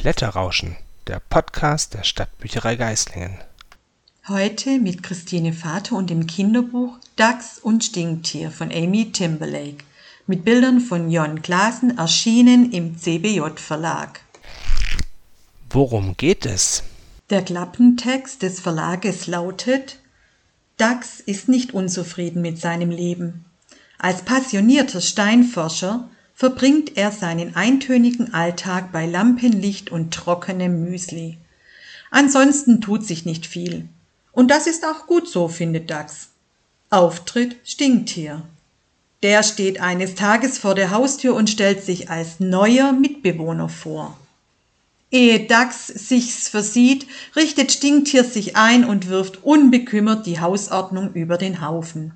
Blätterrauschen, der Podcast der Stadtbücherei Geislingen. Heute mit Christine Vater und dem Kinderbuch Dachs und Stinktier von Amy Timberlake mit Bildern von Jon Glasen erschienen im CBJ Verlag. Worum geht es? Der Klappentext des Verlages lautet Dachs ist nicht unzufrieden mit seinem Leben. Als passionierter Steinforscher verbringt er seinen eintönigen Alltag bei Lampenlicht und trockenem Müsli. Ansonsten tut sich nicht viel. Und das ist auch gut so, findet Dax. Auftritt Stinktier. Der steht eines Tages vor der Haustür und stellt sich als neuer Mitbewohner vor. Ehe Dax sich's versieht, richtet Stinktier sich ein und wirft unbekümmert die Hausordnung über den Haufen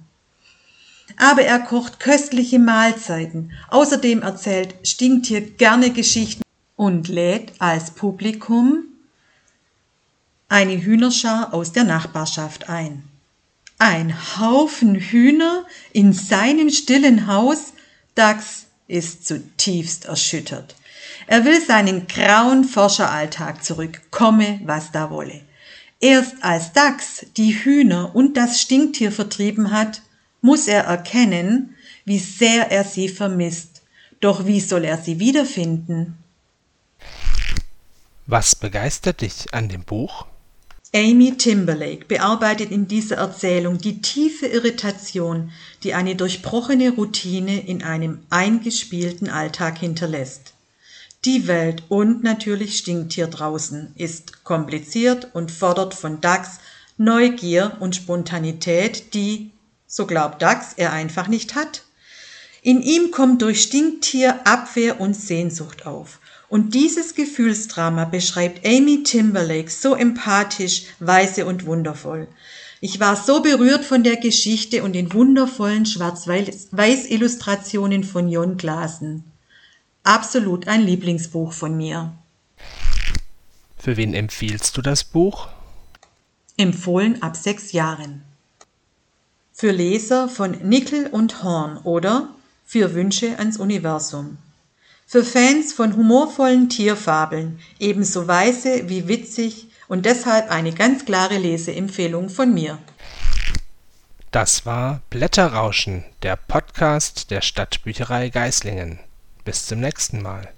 aber er kocht köstliche Mahlzeiten. Außerdem erzählt Stinktier gerne Geschichten und lädt als Publikum eine Hühnerschar aus der Nachbarschaft ein. Ein Haufen Hühner in seinem stillen Haus, Dax ist zutiefst erschüttert. Er will seinen grauen Forscheralltag zurück, komme, was da wolle. Erst als Dax die Hühner und das Stinktier vertrieben hat, muss er erkennen, wie sehr er sie vermisst. Doch wie soll er sie wiederfinden? Was begeistert dich an dem Buch? Amy Timberlake bearbeitet in dieser Erzählung die tiefe Irritation, die eine durchbrochene Routine in einem eingespielten Alltag hinterlässt. Die Welt und natürlich Stinktier draußen ist kompliziert und fordert von Dax Neugier und Spontanität, die so glaubt Dax, er einfach nicht hat. In ihm kommt durch Stinktier Abwehr und Sehnsucht auf. Und dieses Gefühlsdrama beschreibt Amy Timberlake so empathisch, weise und wundervoll. Ich war so berührt von der Geschichte und den wundervollen Schwarz-Weiß-Illustrationen von Jon Glasen. Absolut ein Lieblingsbuch von mir. Für wen empfiehlst du das Buch? Empfohlen ab sechs Jahren für Leser von Nickel und Horn oder für Wünsche ans Universum. Für Fans von humorvollen Tierfabeln, ebenso weise wie witzig und deshalb eine ganz klare Leseempfehlung von mir. Das war Blätterrauschen, der Podcast der Stadtbücherei Geislingen. Bis zum nächsten Mal.